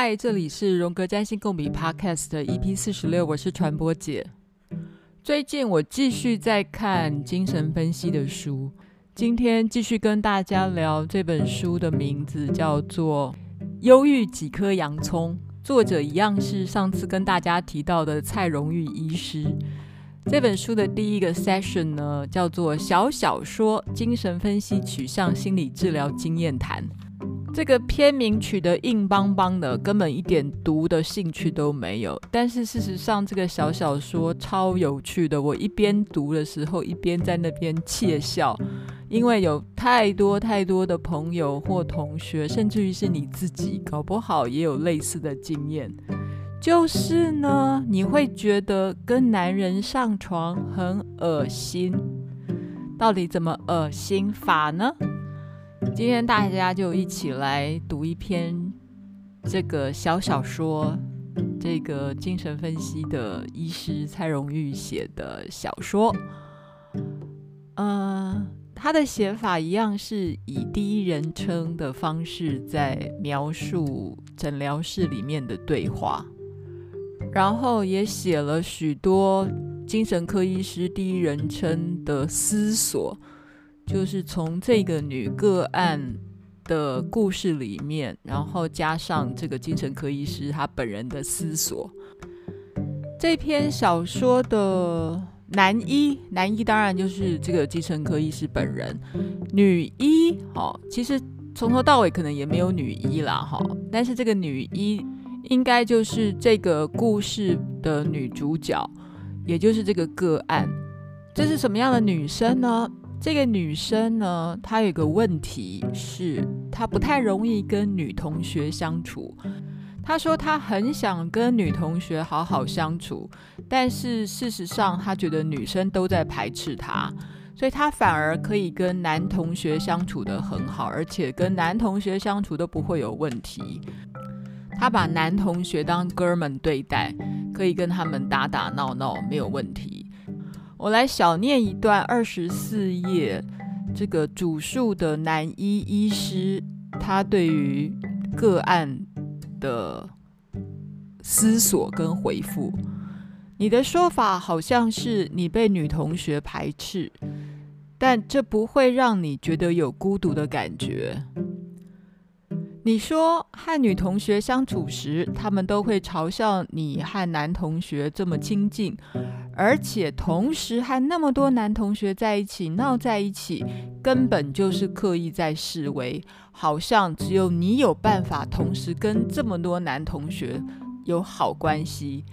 嗨，这里是荣格占星共笔 Podcast EP 四十六，我是传播姐。最近我继续在看精神分析的书，今天继续跟大家聊这本书的名字叫做《忧郁几颗洋葱》，作者一样是上次跟大家提到的蔡荣玉医师。这本书的第一个 session 呢，叫做《小小说：精神分析取向心理治疗经验谈》。这个片名取得硬邦邦的，根本一点读的兴趣都没有。但是事实上，这个小小说超有趣的。我一边读的时候，一边在那边窃笑，因为有太多太多的朋友或同学，甚至于是你自己，搞不好也有类似的经验。就是呢，你会觉得跟男人上床很恶心，到底怎么恶心法呢？今天大家就一起来读一篇这个小小说，这个精神分析的医师蔡荣玉写的小说。嗯、他的写法一样是以第一人称的方式在描述诊疗室里面的对话。然后也写了许多精神科医师第一人称的思索，就是从这个女个案的故事里面，然后加上这个精神科医师他本人的思索。这篇小说的男一，男一当然就是这个精神科医师本人，女一，哦，其实从头到尾可能也没有女一啦，哈，但是这个女一。应该就是这个故事的女主角，也就是这个个案。这是什么样的女生呢？这个女生呢，她有个问题是，她不太容易跟女同学相处。她说她很想跟女同学好好相处，但是事实上她觉得女生都在排斥她，所以她反而可以跟男同学相处得很好，而且跟男同学相处都不会有问题。她把男同学当哥们对待，可以跟他们打打闹闹，没有问题。我来小念一段二十四页，这个主述的男医医师，他对于个案的思索跟回复。你的说法好像是你被女同学排斥，但这不会让你觉得有孤独的感觉。你说和女同学相处时，他们都会嘲笑你和男同学这么亲近，而且同时和那么多男同学在一起闹在一起，根本就是刻意在示威，好像只有你有办法同时跟这么多男同学有好关系。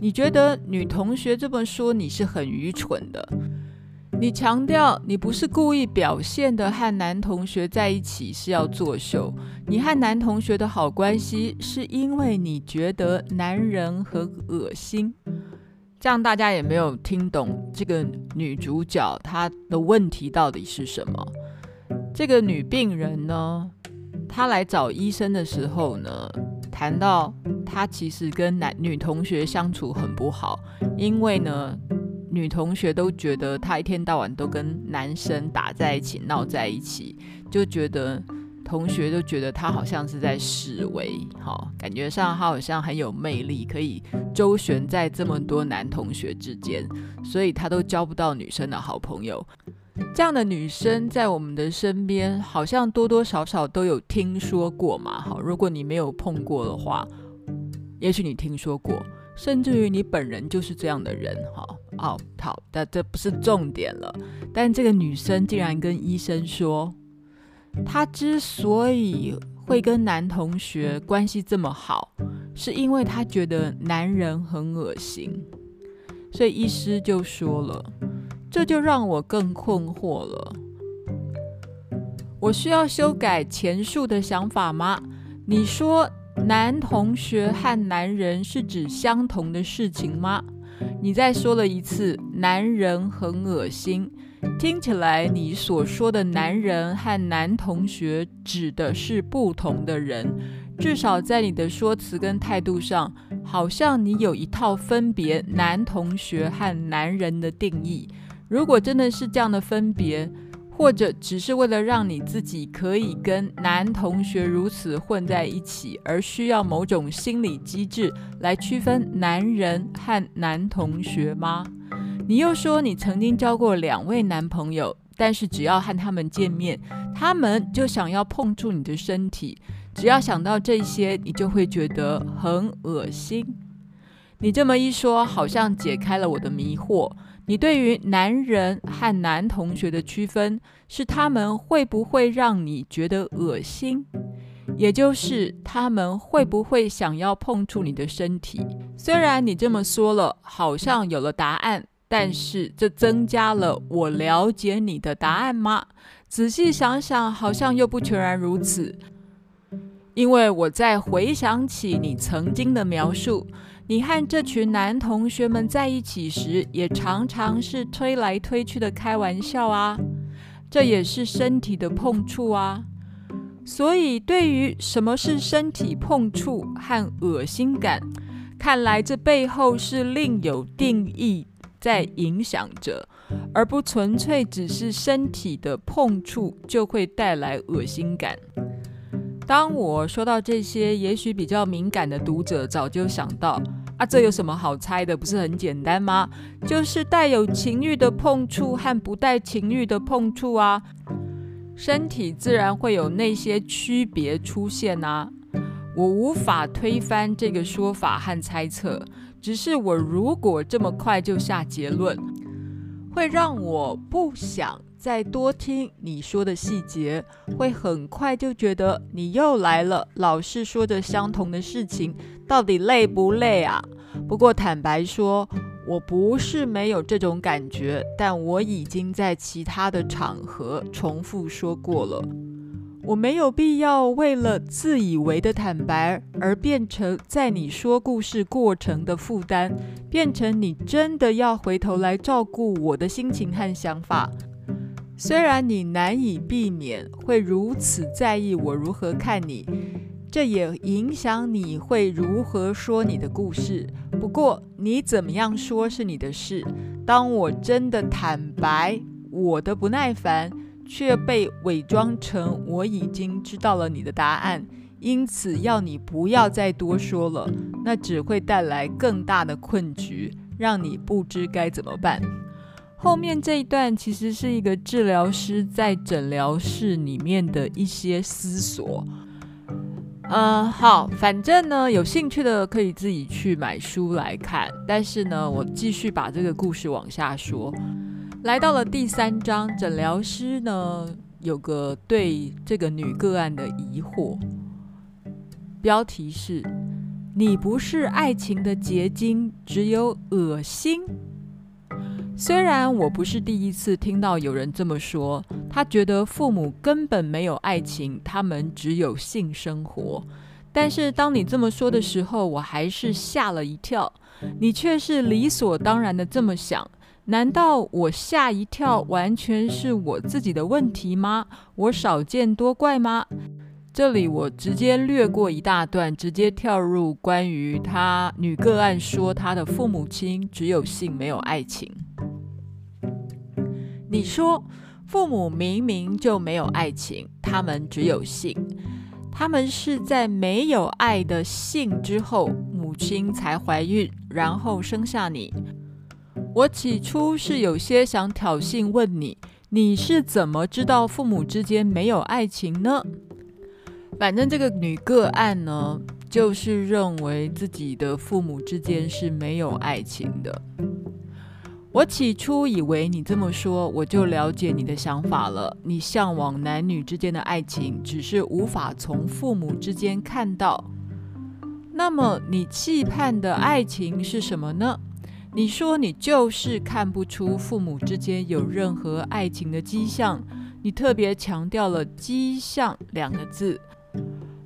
你觉得女同学这么说你是很愚蠢的。你强调你不是故意表现的和男同学在一起是要作秀，你和男同学的好关系是因为你觉得男人很恶心。这样大家也没有听懂这个女主角她的问题到底是什么。这个女病人呢，她来找医生的时候呢，谈到她其实跟男女同学相处很不好，因为呢。女同学都觉得她一天到晚都跟男生打在一起、闹在一起，就觉得同学都觉得她好像是在示威，哈，感觉上她好像很有魅力，可以周旋在这么多男同学之间，所以她都交不到女生的好朋友。这样的女生在我们的身边，好像多多少少都有听说过嘛，哈，如果你没有碰过的话，也许你听说过。甚至于你本人就是这样的人，哈，哦，好，但这不是重点了。但这个女生竟然跟医生说，她之所以会跟男同学关系这么好，是因为她觉得男人很恶心。所以医师就说了，这就让我更困惑了。我需要修改前述的想法吗？你说。男同学和男人是指相同的事情吗？你再说了一次，男人很恶心，听起来你所说的男人和男同学指的是不同的人，至少在你的说辞跟态度上，好像你有一套分别男同学和男人的定义。如果真的是这样的分别，或者只是为了让你自己可以跟男同学如此混在一起，而需要某种心理机制来区分男人和男同学吗？你又说你曾经交过两位男朋友，但是只要和他们见面，他们就想要碰触你的身体，只要想到这些，你就会觉得很恶心。你这么一说，好像解开了我的迷惑。你对于男人和男同学的区分，是他们会不会让你觉得恶心，也就是他们会不会想要碰触你的身体。虽然你这么说了，好像有了答案，但是这增加了我了解你的答案吗？仔细想想，好像又不全然如此。因为我在回想起你曾经的描述。你和这群男同学们在一起时，也常常是推来推去的开玩笑啊，这也是身体的碰触啊。所以，对于什么是身体碰触和恶心感，看来这背后是另有定义在影响着，而不纯粹只是身体的碰触就会带来恶心感。当我说到这些，也许比较敏感的读者早就想到。啊，这有什么好猜的？不是很简单吗？就是带有情欲的碰触和不带情欲的碰触啊，身体自然会有那些区别出现啊。我无法推翻这个说法和猜测，只是我如果这么快就下结论，会让我不想再多听你说的细节，会很快就觉得你又来了，老是说着相同的事情。到底累不累啊？不过坦白说，我不是没有这种感觉，但我已经在其他的场合重复说过了。我没有必要为了自以为的坦白而变成在你说故事过程的负担，变成你真的要回头来照顾我的心情和想法。虽然你难以避免会如此在意我如何看你。这也影响你会如何说你的故事。不过你怎么样说是你的事。当我真的坦白我的不耐烦，却被伪装成我已经知道了你的答案，因此要你不要再多说了，那只会带来更大的困局，让你不知该怎么办。后面这一段其实是一个治疗师在诊疗室里面的一些思索。嗯、好，反正呢，有兴趣的可以自己去买书来看。但是呢，我继续把这个故事往下说。来到了第三章，诊疗师呢有个对这个女个案的疑惑，标题是“你不是爱情的结晶，只有恶心”。虽然我不是第一次听到有人这么说，他觉得父母根本没有爱情，他们只有性生活。但是当你这么说的时候，我还是吓了一跳。你却是理所当然的这么想，难道我吓一跳完全是我自己的问题吗？我少见多怪吗？这里我直接略过一大段，直接跳入关于他女个案说她的父母亲只有性没有爱情。你说父母明明就没有爱情，他们只有性，他们是在没有爱的性之后，母亲才怀孕，然后生下你。我起初是有些想挑衅问你，你是怎么知道父母之间没有爱情呢？反正这个女个案呢，就是认为自己的父母之间是没有爱情的。我起初以为你这么说，我就了解你的想法了。你向往男女之间的爱情，只是无法从父母之间看到。那么，你期盼的爱情是什么呢？你说你就是看不出父母之间有任何爱情的迹象。你特别强调了“迹象”两个字，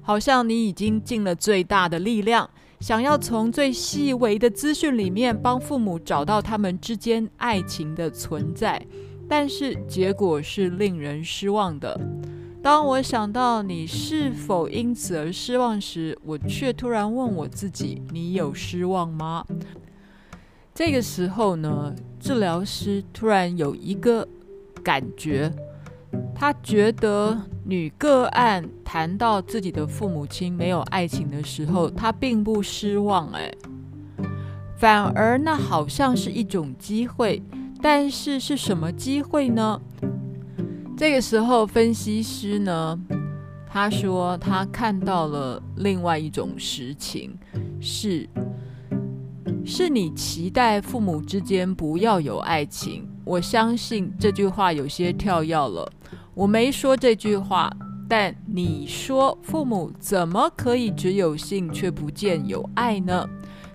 好像你已经尽了最大的力量。想要从最细微的资讯里面帮父母找到他们之间爱情的存在，但是结果是令人失望的。当我想到你是否因此而失望时，我却突然问我自己：你有失望吗？这个时候呢，治疗师突然有一个感觉，他觉得女个案谈到自己的父母亲没有爱情的时候，他并不失望，哎，反而那好像是一种机会。但是是什么机会呢？这个时候，分析师呢，他说他看到了另外一种实情，是是你期待父母之间不要有爱情。我相信这句话有些跳跃了，我没说这句话，但你说父母怎么可以只有性却不见有爱呢？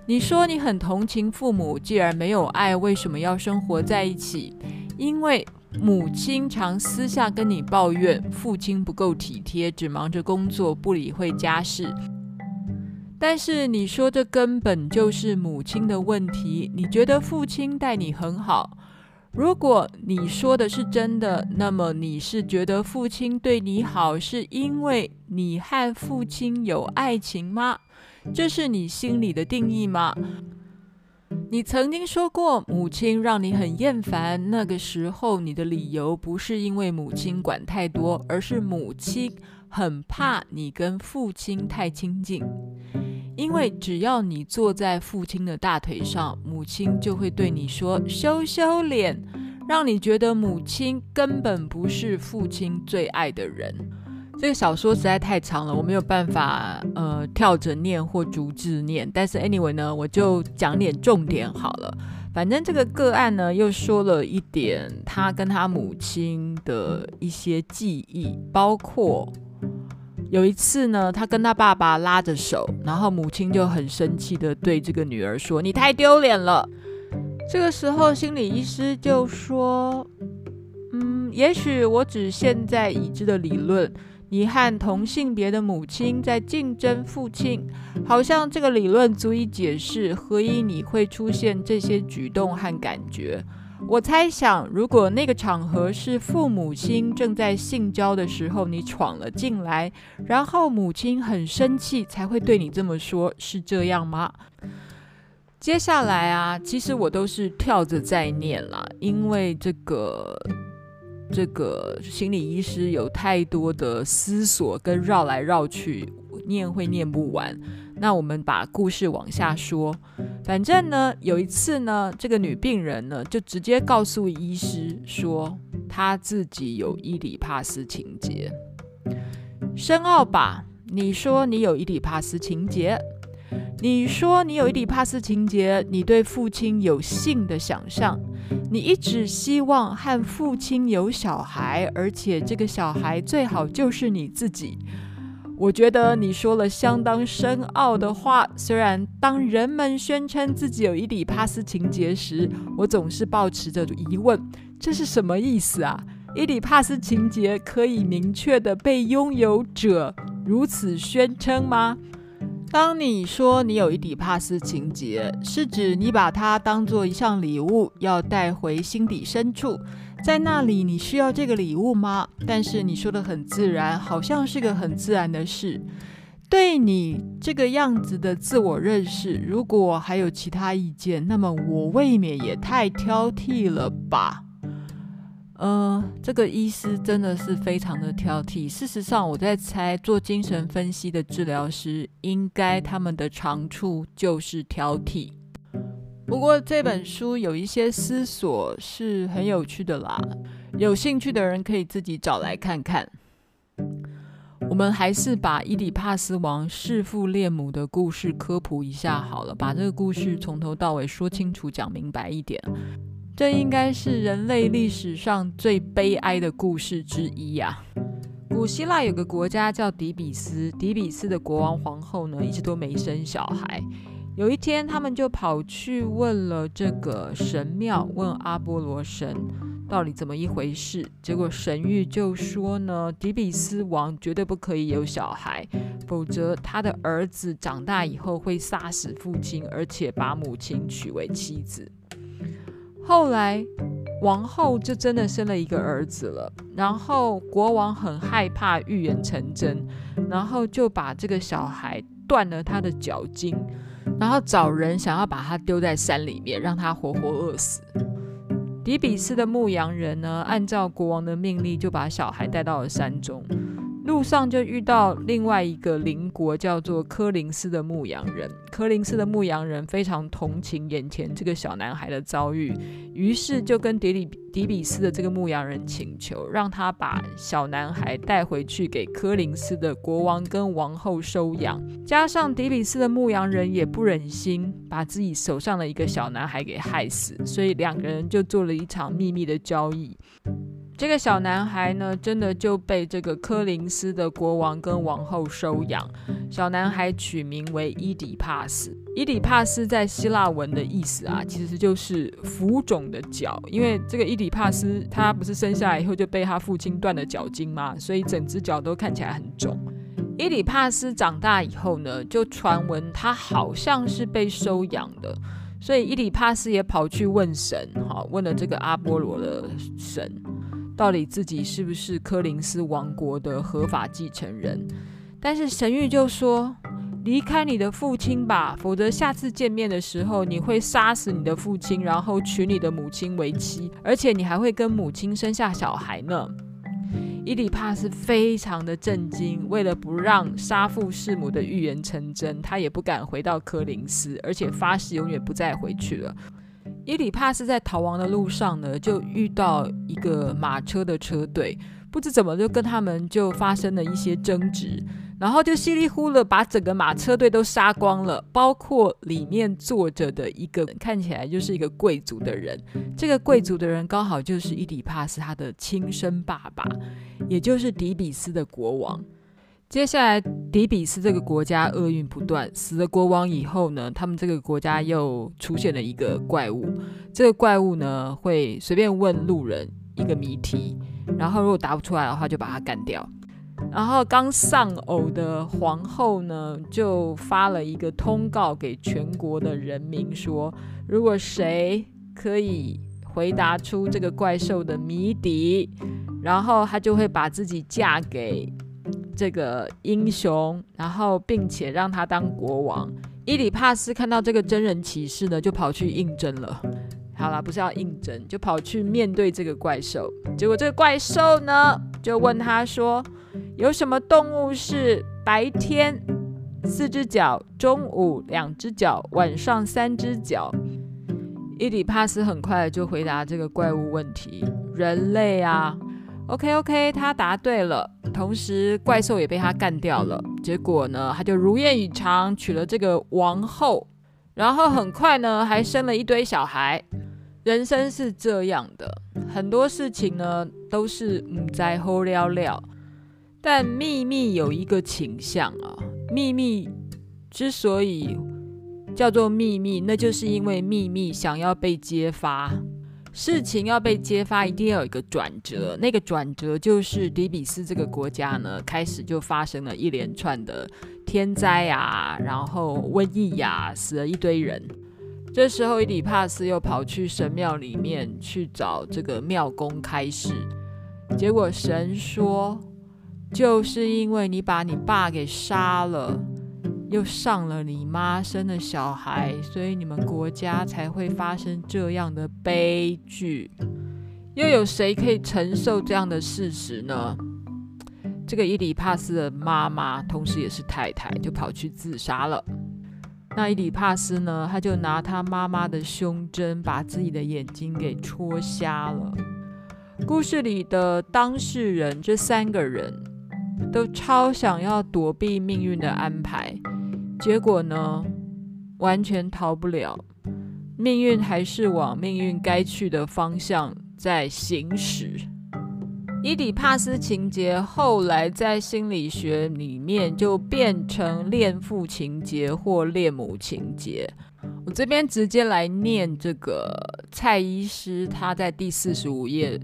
你说你很同情父母，既然没有爱，为什么要生活在一起？因为母亲常私下跟你抱怨父亲不够体贴，只忙着工作，不理会家事。但是你说这根本就是母亲的问题，你觉得父亲待你很好。如果你说的是真的，那么你是觉得父亲对你好，是因为你和父亲有爱情吗？这是你心里的定义吗？你曾经说过母亲让你很厌烦，那个时候你的理由不是因为母亲管太多，而是母亲很怕你跟父亲太亲近，因为只要你坐在父亲的大腿上，母亲就会对你说羞羞脸，让你觉得母亲根本不是父亲最爱的人。这个小说实在太长了，我没有办法呃跳着念或逐字念。但是 anyway 呢，我就讲点重点好了。反正这个个案呢，又说了一点他跟他母亲的一些记忆，包括有一次呢，他跟他爸爸拉着手，然后母亲就很生气的对这个女儿说：“你太丢脸了。”这个时候心理医师就说：“嗯，也许我只现在已知的理论。”你和同性别的母亲在竞争父亲，好像这个理论足以解释何以你会出现这些举动和感觉。我猜想，如果那个场合是父母亲正在性交的时候，你闯了进来，然后母亲很生气才会对你这么说，是这样吗？接下来啊，其实我都是跳着在念啦，因为这个。这个心理医师有太多的思索跟绕来绕去，念会念不完。那我们把故事往下说。反正呢，有一次呢，这个女病人呢就直接告诉医师说，她自己有伊里帕斯情结。深奥吧？你说你有伊里帕斯情结？你说你有伊里帕斯情结？你对父亲有性的想象？你一直希望和父亲有小孩，而且这个小孩最好就是你自己。我觉得你说了相当深奥的话。虽然当人们宣称自己有伊底帕斯情结时，我总是抱持着疑问：这是什么意思啊？伊底帕斯情结可以明确地被拥有者如此宣称吗？当你说你有伊底帕斯情结，是指你把它当做一项礼物要带回心底深处，在那里你需要这个礼物吗？但是你说的很自然，好像是个很自然的事。对你这个样子的自我认识，如果还有其他意见，那么我未免也太挑剔了吧。呃，这个医师真的是非常的挑剔。事实上，我在猜，做精神分析的治疗师应该他们的长处就是挑剔。不过这本书有一些思索是很有趣的啦，有兴趣的人可以自己找来看看。我们还是把伊底帕斯王弑父恋母的故事科普一下好了，把这个故事从头到尾说清楚、讲明白一点。这应该是人类历史上最悲哀的故事之一呀、啊。古希腊有个国家叫底比斯，底比斯的国王皇后呢，一直都没生小孩。有一天，他们就跑去问了这个神庙，问阿波罗神到底怎么一回事。结果神谕就说呢，底比斯王绝对不可以有小孩，否则他的儿子长大以后会杀死父亲，而且把母亲娶为妻子。后来，王后就真的生了一个儿子了。然后国王很害怕预言成真，然后就把这个小孩断了他的脚筋，然后找人想要把他丢在山里面，让他活活饿死。迪比斯的牧羊人呢，按照国王的命令，就把小孩带到了山中。路上就遇到另外一个邻国，叫做柯林斯的牧羊人。柯林斯的牧羊人非常同情眼前这个小男孩的遭遇，于是就跟迪里迪比斯的这个牧羊人请求，让他把小男孩带回去给柯林斯的国王跟王后收养。加上迪比斯的牧羊人也不忍心把自己手上的一个小男孩给害死，所以两个人就做了一场秘密的交易。这个小男孩呢，真的就被这个柯林斯的国王跟王后收养。小男孩取名为伊底帕斯。伊底帕斯在希腊文的意思啊，其实就是浮肿的脚。因为这个伊底帕斯他不是生下来以后就被他父亲断了脚筋吗？所以整只脚都看起来很肿。伊底帕斯长大以后呢，就传闻他好像是被收养的，所以伊底帕斯也跑去问神，哈，问了这个阿波罗的神。到底自己是不是柯林斯王国的合法继承人？但是神谕就说：“离开你的父亲吧，否则下次见面的时候，你会杀死你的父亲，然后娶你的母亲为妻，而且你还会跟母亲生下小孩呢。”伊里帕斯非常的震惊，为了不让杀父弑母的预言成真，他也不敢回到柯林斯，而且发誓永远不再回去了。伊里帕斯在逃亡的路上呢，就遇到一个马车的车队，不知怎么就跟他们就发生了一些争执，然后就稀里呼噜把整个马车队都杀光了，包括里面坐着的一个看起来就是一个贵族的人。这个贵族的人刚好就是伊里帕斯他的亲生爸爸，也就是迪比斯的国王。接下来，底比斯这个国家厄运不断。死了国王以后呢，他们这个国家又出现了一个怪物。这个怪物呢，会随便问路人一个谜题，然后如果答不出来的话，就把他干掉。然后刚丧偶的皇后呢，就发了一个通告给全国的人民说，如果谁可以回答出这个怪兽的谜底，然后他就会把自己嫁给。这个英雄，然后并且让他当国王。伊里帕斯看到这个真人启事呢，就跑去应征了。好了，不是要应征，就跑去面对这个怪兽。结果这个怪兽呢，就问他说：“有什么动物是白天四只脚，中午两只脚，晚上三只脚？”伊里帕斯很快就回答这个怪物问题：“人类啊。” OK OK，他答对了，同时怪兽也被他干掉了。结果呢，他就如愿以偿娶了这个王后，然后很快呢还生了一堆小孩。人生是这样的，很多事情呢都是唔知好了了。但秘密有一个倾向啊，秘密之所以叫做秘密，那就是因为秘密想要被揭发。事情要被揭发，一定要有一个转折。那个转折就是底比斯这个国家呢，开始就发生了一连串的天灾啊，然后瘟疫呀，死了一堆人。这时候伊底帕斯又跑去神庙里面去找这个庙公开示，结果神说，就是因为你把你爸给杀了。又上了你妈生的小孩，所以你们国家才会发生这样的悲剧。又有谁可以承受这样的事实呢？这个伊里帕斯的妈妈，同时也是太太，就跑去自杀了。那伊里帕斯呢？他就拿他妈妈的胸针，把自己的眼睛给戳瞎了。故事里的当事人，这三个人都超想要躲避命运的安排。结果呢，完全逃不了，命运还是往命运该去的方向在行驶。伊底帕斯情节后来在心理学里面就变成恋父情节或恋母情节。我这边直接来念这个蔡医师他在第四十五页。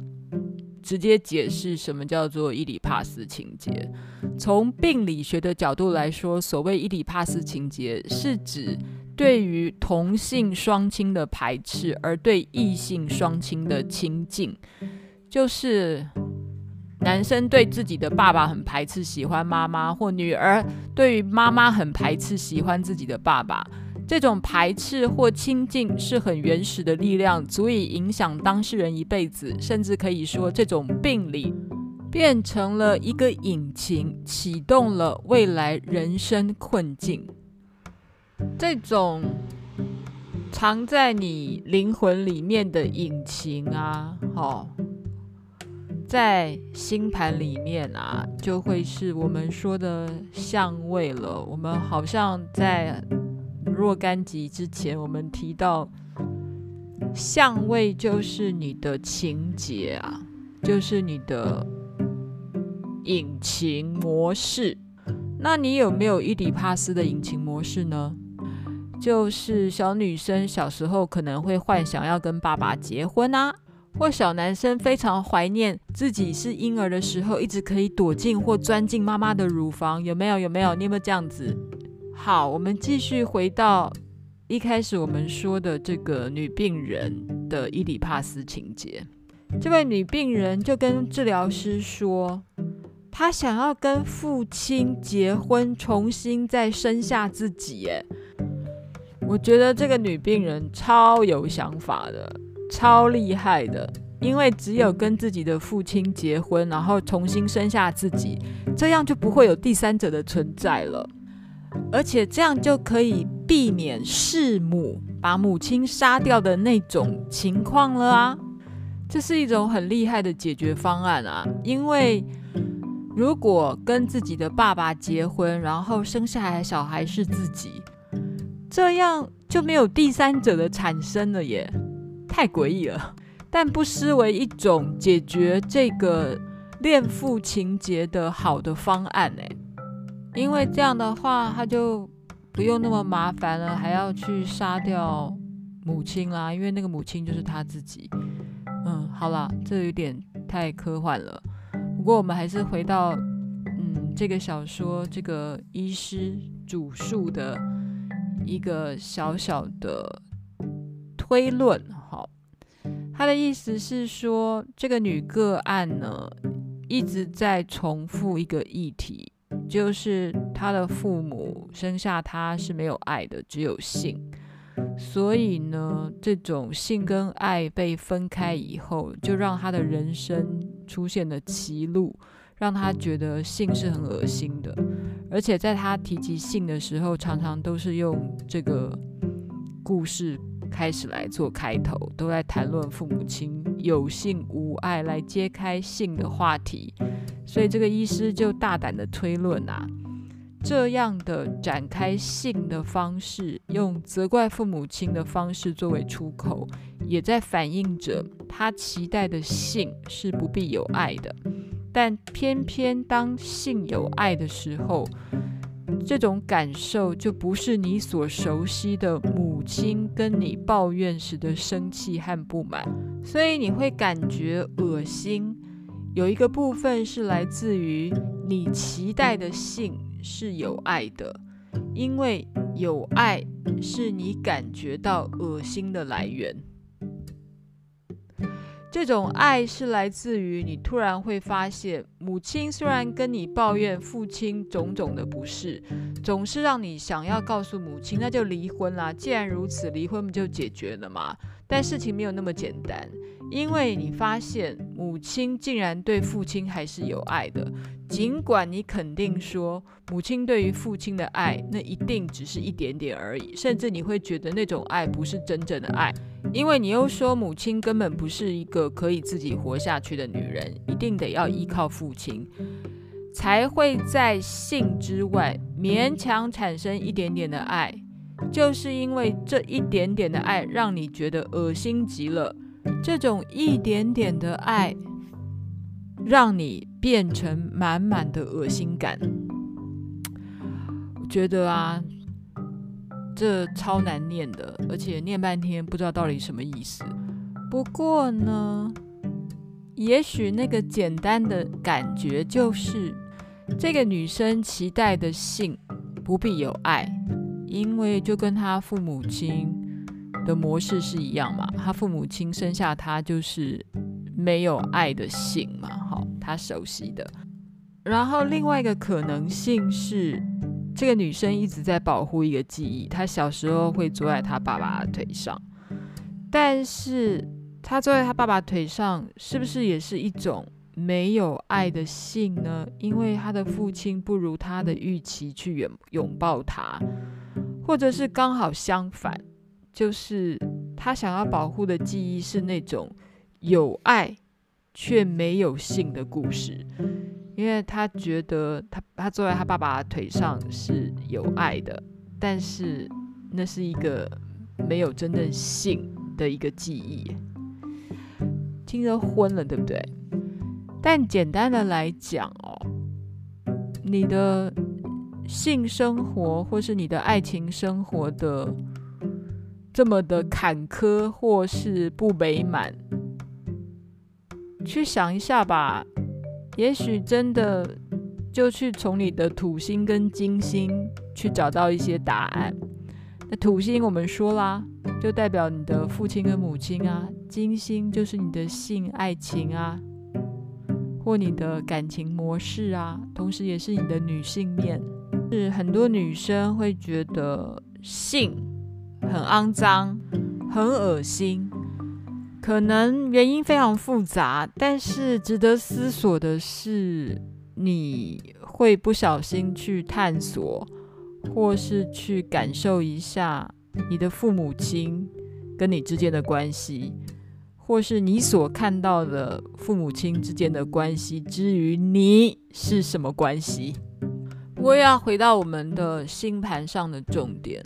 直接解释什么叫做伊底帕斯情节。从病理学的角度来说，所谓伊底帕斯情结，是指对于同性双亲的排斥，而对异性双亲的亲近。就是男生对自己的爸爸很排斥，喜欢妈妈，或女儿对于妈妈很排斥，喜欢自己的爸爸。这种排斥或亲近是很原始的力量，足以影响当事人一辈子，甚至可以说，这种病理变成了一个引擎，启动了未来人生困境。这种藏在你灵魂里面的引擎啊，好，在星盘里面啊，就会是我们说的相位了。我们好像在。若干集之前，我们提到相位就是你的情节啊，就是你的引擎模式。那你有没有伊底帕斯的引擎模式呢？就是小女生小时候可能会幻想要跟爸爸结婚啊，或小男生非常怀念自己是婴儿的时候，一直可以躲进或钻进妈妈的乳房。有没有？有没有？你有没有这样子？好，我们继续回到一开始我们说的这个女病人的伊里帕斯情节。这位女病人就跟治疗师说，她想要跟父亲结婚，重新再生下自己。耶，我觉得这个女病人超有想法的，超厉害的，因为只有跟自己的父亲结婚，然后重新生下自己，这样就不会有第三者的存在了。而且这样就可以避免弑母把母亲杀掉的那种情况了啊！这是一种很厉害的解决方案啊！因为如果跟自己的爸爸结婚，然后生下来的小孩是自己，这样就没有第三者的产生了耶，太诡异了！但不失为一种解决这个恋父情结的好的方案哎。因为这样的话，他就不用那么麻烦了，还要去杀掉母亲啦。因为那个母亲就是他自己。嗯，好啦，这有点太科幻了。不过我们还是回到嗯这个小说这个医师主述的一个小小的推论。好，他的意思是说，这个女个案呢一直在重复一个议题。就是他的父母生下他是没有爱的，只有性。所以呢，这种性跟爱被分开以后，就让他的人生出现的歧路，让他觉得性是很恶心的。而且在他提及性的时候，常常都是用这个故事开始来做开头，都在谈论父母亲有性无爱，来揭开性的话题。所以这个医师就大胆的推论啊，这样的展开性的方式，用责怪父母亲的方式作为出口，也在反映着他期待的性是不必有爱的。但偏偏当性有爱的时候，这种感受就不是你所熟悉的母亲跟你抱怨时的生气和不满，所以你会感觉恶心。有一个部分是来自于你期待的性是有爱的，因为有爱是你感觉到恶心的来源。这种爱是来自于你突然会发现，母亲虽然跟你抱怨父亲种种的不是，总是让你想要告诉母亲，那就离婚啦。既然如此，离婚不就解决了吗？但事情没有那么简单。因为你发现母亲竟然对父亲还是有爱的，尽管你肯定说母亲对于父亲的爱那一定只是一点点而已，甚至你会觉得那种爱不是真正的爱，因为你又说母亲根本不是一个可以自己活下去的女人，一定得要依靠父亲，才会在性之外勉强产生一点点的爱，就是因为这一点点的爱让你觉得恶心极了。这种一点点的爱，让你变成满满的恶心感。我觉得啊，这超难念的，而且念半天不知道到底什么意思。不过呢，也许那个简单的感觉就是，这个女生期待的性不必有爱，因为就跟她父母亲。的模式是一样嘛？他父母亲生下他就是没有爱的性嘛？好，他熟悉的。然后另外一个可能性是，这个女生一直在保护一个记忆，她小时候会坐在她爸爸的腿上，但是她坐在她爸爸腿上，是不是也是一种没有爱的性呢？因为她的父亲不如她的预期去拥拥抱她，或者是刚好相反，就是他想要保护的记忆是那种有爱却没有性的故事。因为他觉得他他坐在他爸爸的腿上是有爱的，但是那是一个没有真正性的一个记忆，听得昏了，对不对？但简单的来讲哦，你的性生活或是你的爱情生活的这么的坎坷或是不美满，去想一下吧。也许真的就去从你的土星跟金星去找到一些答案。那土星我们说啦，就代表你的父亲跟母亲啊；金星就是你的性爱情啊，或你的感情模式啊，同时也是你的女性面。是很多女生会觉得性很肮脏、很恶心。可能原因非常复杂，但是值得思索的是，你会不小心去探索，或是去感受一下你的父母亲跟你之间的关系，或是你所看到的父母亲之间的关系，至于你是什么关系？我要回到我们的星盘上的重点，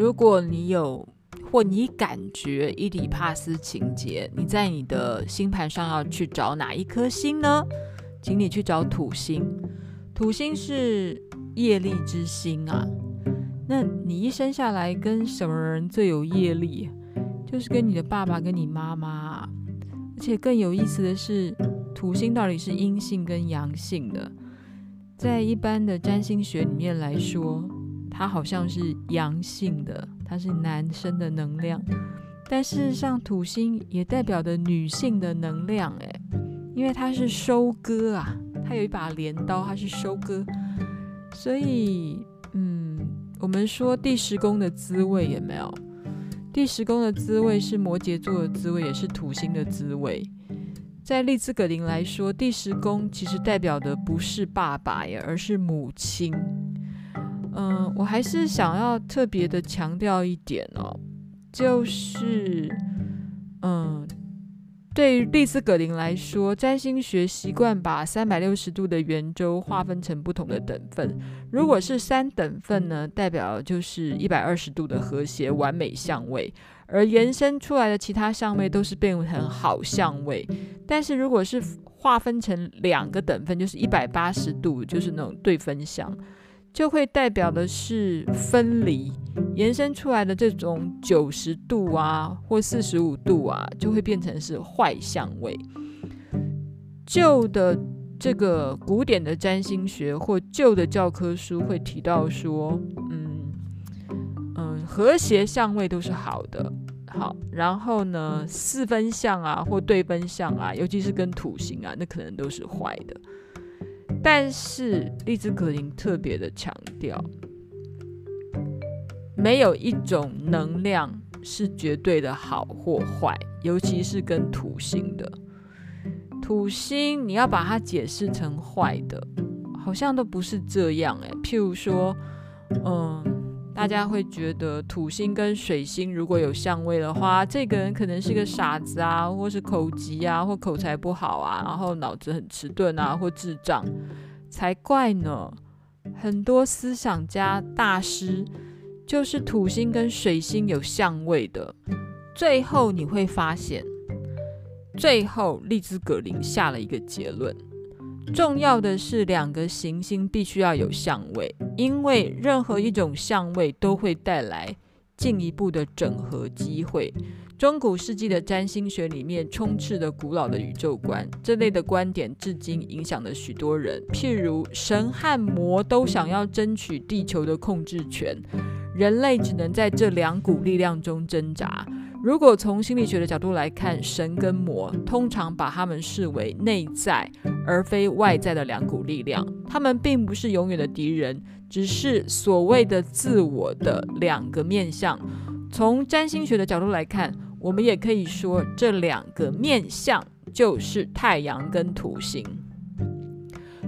如果你有。或你感觉伊底帕斯情结，你在你的星盘上要去找哪一颗星呢？请你去找土星。土星是业力之星啊。那你一生下来跟什么人最有业力？就是跟你的爸爸跟你妈妈啊。而且更有意思的是，土星到底是阴性跟阳性的？在一般的占星学里面来说，它好像是阳性的。它是男生的能量，但事实上土星也代表着女性的能量，诶，因为它是收割啊，它有一把镰刀，它是收割，所以，嗯，我们说第十宫的滋味也没有？第十宫的滋味是摩羯座的滋味，也是土星的滋味。在利兹格林来说，第十宫其实代表的不是爸爸呀，而是母亲。嗯，我还是想要特别的强调一点哦，就是，嗯，对于丽兹葛林来说，占星学习惯把三百六十度的圆周划分成不同的等份。如果是三等份呢，代表就是一百二十度的和谐完美相位，而延伸出来的其他相位都是变成好相位。但是如果是划分成两个等份，就是一百八十度，就是那种对分相。就会代表的是分离，延伸出来的这种九十度啊，或四十五度啊，就会变成是坏相位。旧的这个古典的占星学或旧的教科书会提到说，嗯嗯，和谐相位都是好的，好，然后呢，四分相啊或对分相啊，尤其是跟土星啊，那可能都是坏的。但是荔枝格林特别的强调，没有一种能量是绝对的好或坏，尤其是跟土星的。土星你要把它解释成坏的，好像都不是这样诶，譬如说，嗯。大家会觉得土星跟水星如果有相位的话，这个人可能是个傻子啊，或是口疾啊，或口才不好啊，然后脑子很迟钝啊，或智障，才怪呢。很多思想家大师就是土星跟水星有相位的。最后你会发现，最后丽兹格林下了一个结论。重要的是，两个行星必须要有相位，因为任何一种相位都会带来进一步的整合机会。中古世纪的占星学里面充斥着古老的宇宙观，这类的观点至今影响了许多人。譬如神和魔都想要争取地球的控制权，人类只能在这两股力量中挣扎。如果从心理学的角度来看，神跟魔通常把他们视为内在而非外在的两股力量，他们并不是永远的敌人，只是所谓的自我的两个面向。从占星学的角度来看，我们也可以说这两个面向就是太阳跟土星。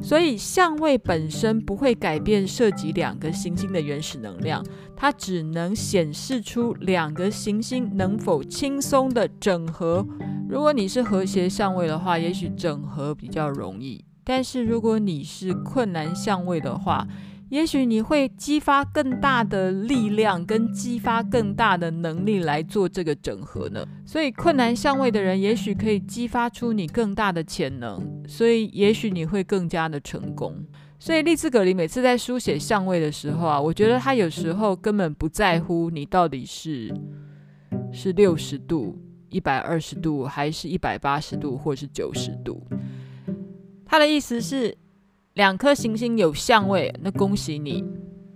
所以相位本身不会改变涉及两个行星的原始能量，它只能显示出两个行星能否轻松的整合。如果你是和谐相位的话，也许整合比较容易；但是如果你是困难相位的话，也许你会激发更大的力量，跟激发更大的能力来做这个整合呢。所以困难相位的人，也许可以激发出你更大的潜能，所以也许你会更加的成功。所以利兹·格林每次在书写相位的时候啊，我觉得他有时候根本不在乎你到底是是六十度、一百二十度，还是一百八十度，或是九十度。他的意思是。两颗行星有相位，那恭喜你，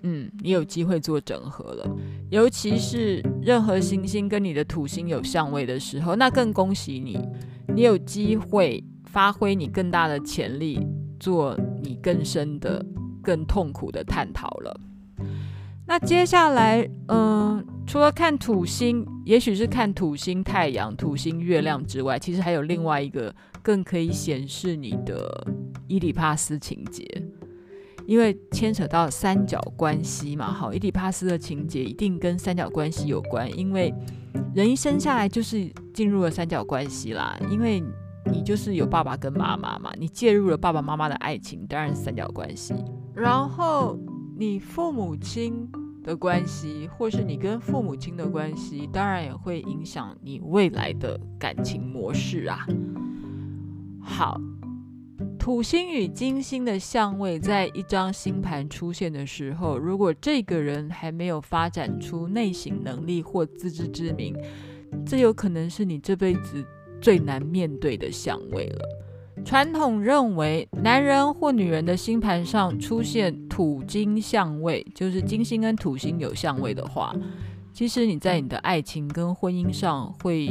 嗯，你有机会做整合了。尤其是任何行星跟你的土星有相位的时候，那更恭喜你，你有机会发挥你更大的潜力，做你更深的、更痛苦的探讨了。那接下来，嗯、除了看土星，也许是看土星、太阳、土星、月亮之外，其实还有另外一个更可以显示你的。伊底帕斯情节，因为牵扯到三角关系嘛，好，伊底帕斯的情节一定跟三角关系有关，因为人一生下来就是进入了三角关系啦，因为你就是有爸爸跟妈妈嘛，你介入了爸爸妈妈的爱情，当然是三角关系。然后你父母亲的关系，或是你跟父母亲的关系，当然也会影响你未来的感情模式啊。好。土星与金星的相位在一张星盘出现的时候，如果这个人还没有发展出内省能力或自知之明，这有可能是你这辈子最难面对的相位了。传统认为，男人或女人的星盘上出现土金相位，就是金星跟土星有相位的话，其实你在你的爱情跟婚姻上会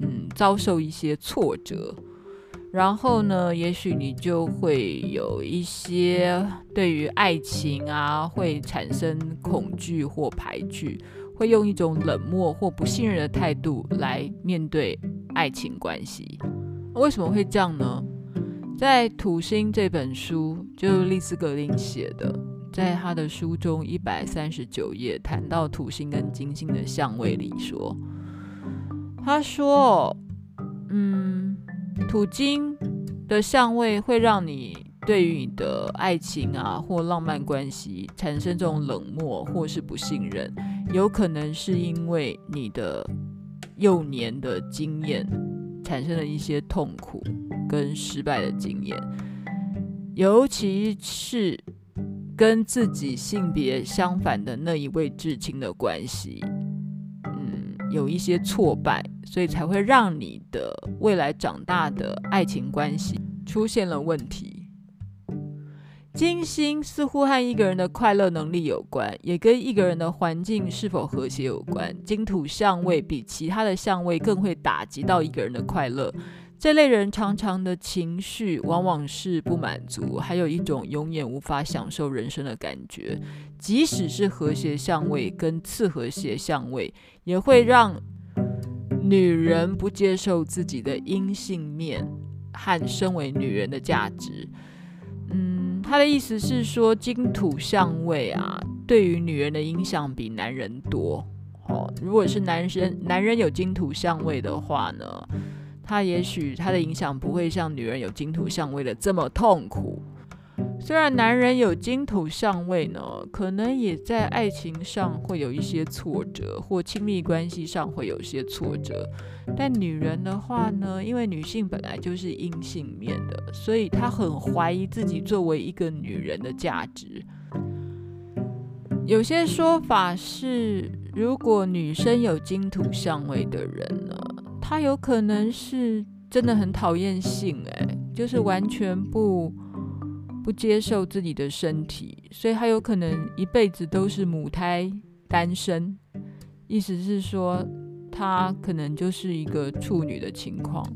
嗯遭受一些挫折。然后呢，也许你就会有一些对于爱情啊，会产生恐惧或排拒，会用一种冷漠或不信任的态度来面对爱情关系。为什么会这样呢？在《土星》这本书，就是丽斯·格林写的，在他的书中一百三十九页谈到土星跟金星的相位里说，他说，嗯。土金的相位会让你对于你的爱情啊或浪漫关系产生这种冷漠或是不信任，有可能是因为你的幼年的经验产生了一些痛苦跟失败的经验，尤其是跟自己性别相反的那一位至亲的关系，有一些挫败。所以才会让你的未来长大的爱情关系出现了问题。金星似乎和一个人的快乐能力有关，也跟一个人的环境是否和谐有关。金土相位比其他的相位更会打击到一个人的快乐。这类人常常的情绪往往是不满足，还有一种永远无法享受人生的感觉。即使是和谐相位跟次和谐相位，也会让。女人不接受自己的阴性面和身为女人的价值。嗯，他的意思是说，金土相位啊，对于女人的影响比男人多。哦，如果是男生，男人有金土相位的话呢，他也许他的影响不会像女人有金土相位的这么痛苦。虽然男人有金土相位呢，可能也在爱情上会有一些挫折，或亲密关系上会有一些挫折。但女人的话呢，因为女性本来就是阴性面的，所以她很怀疑自己作为一个女人的价值。有些说法是，如果女生有金土相位的人呢，他有可能是真的很讨厌性，哎，就是完全不。不接受自己的身体，所以他有可能一辈子都是母胎单身。意思是说，他可能就是一个处女的情况，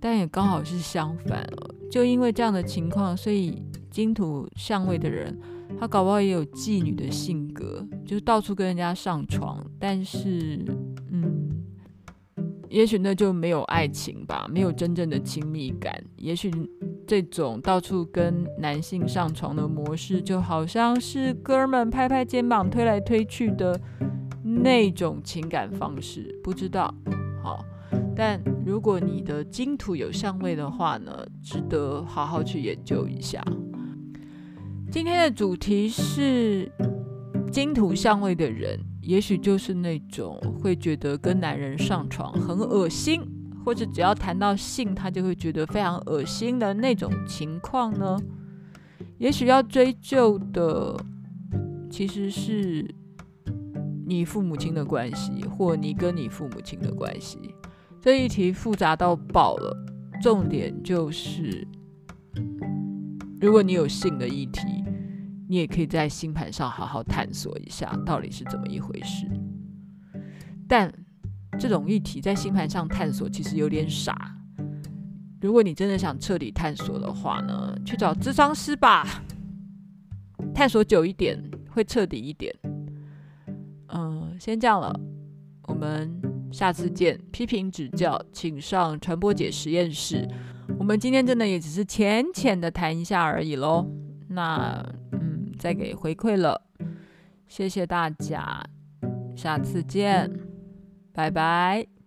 但也刚好是相反了。就因为这样的情况，所以金土相位的人，他搞不好也有妓女的性格，就是到处跟人家上床，但是，也许那就没有爱情吧，没有真正的亲密感。也许这种到处跟男性上床的模式，就好像是哥们拍拍肩膀、推来推去的那种情感方式，不知道。好，但如果你的金土有相位的话呢，值得好好去研究一下。今天的主题是金土相位的人，也许就是那种会觉得跟男人上床很恶心，或者只要谈到性，他就会觉得非常恶心的那种情况呢。也许要追究的其实是你父母亲的关系，或你跟你父母亲的关系。这一题复杂到爆了，重点就是。如果你有性的议题，你也可以在星盘上好好探索一下到底是怎么一回事。但这种议题在星盘上探索其实有点傻。如果你真的想彻底探索的话呢，去找咨商师吧，探索久一点会彻底一点。嗯，先这样了，我们下次见。批评指教，请上传播解实验室。我们今天真的也只是浅浅的谈一下而已喽，那嗯，再给回馈了，谢谢大家，下次见，拜拜。